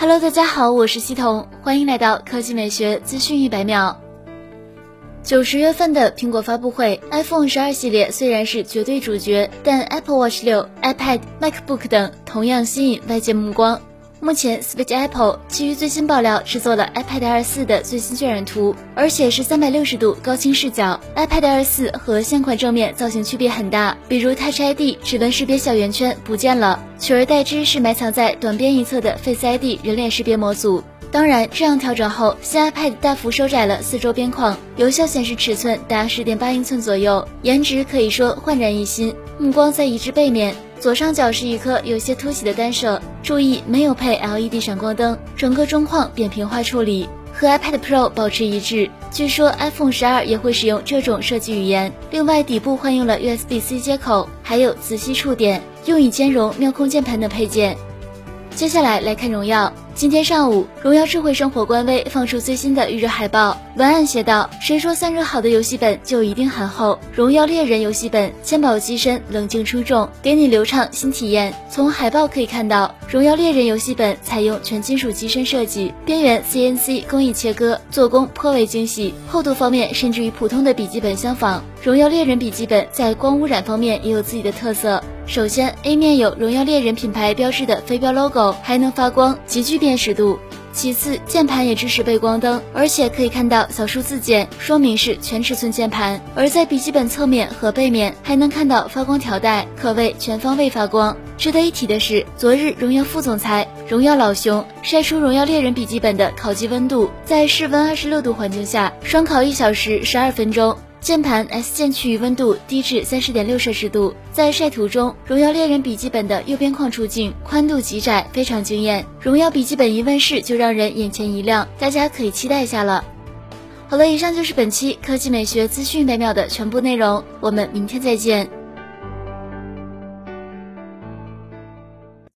Hello，大家好，我是西彤，欢迎来到科技美学资讯一百秒。九十月份的苹果发布会，iPhone 十二系列虽然是绝对主角，但 Apple Watch 六、iPad、MacBook 等同样吸引外界目光。目前，Speech Apple 基于最新爆料制作了 iPad Air 四的最新渲染图，而且是三百六十度高清视角。iPad Air 四和现款正面造型区别很大，比如 Touch ID 指纹识别小圆圈不见了，取而代之是埋藏在短边一侧的 Face ID 人脸识别模组。当然，这样调整后，新 iPad 大幅收窄了四周边框，有效显示尺寸达十点八英寸左右，颜值可以说焕然一新。目光在移至背面。左上角是一颗有些凸起的单摄，注意没有配 LED 闪光灯，整个中框扁平化处理，和 iPad Pro 保持一致。据说 iPhone 十二也会使用这种设计语言。另外，底部换用了 USB-C 接口，还有磁吸触点，用以兼容妙控键盘等配件。接下来来看荣耀。今天上午，荣耀智慧生活官微放出最新的预热海报，文案写道：“谁说散热好的游戏本就一定很厚？荣耀猎人游戏本纤薄机身，冷静出众，给你流畅新体验。”从海报可以看到，荣耀猎人游戏本采用全金属机身设计，边缘 CNC 工艺切割，做工颇为精细。厚度方面，甚至与普通的笔记本相仿。荣耀猎人笔记本在光污染方面也有自己的特色。首先，A 面有荣耀猎人品牌标志的飞镖 logo，还能发光，极具辨识度。其次，键盘也支持背光灯，而且可以看到小数字键，说明是全尺寸键盘。而在笔记本侧面和背面还能看到发光条带，可谓全方位发光。值得一提的是，昨日荣耀副总裁、荣耀老熊晒出荣耀猎人笔记本的烤机温度，在室温二十六度环境下，双烤一小时十二分钟。键盘 S 键区域温度低至三十点六摄氏度，在晒图中，荣耀猎人笔记本的右边框出镜，宽度极窄，非常惊艳。荣耀笔记本一问世就让人眼前一亮，大家可以期待一下了。好了，以上就是本期科技美学资讯百秒的全部内容，我们明天再见。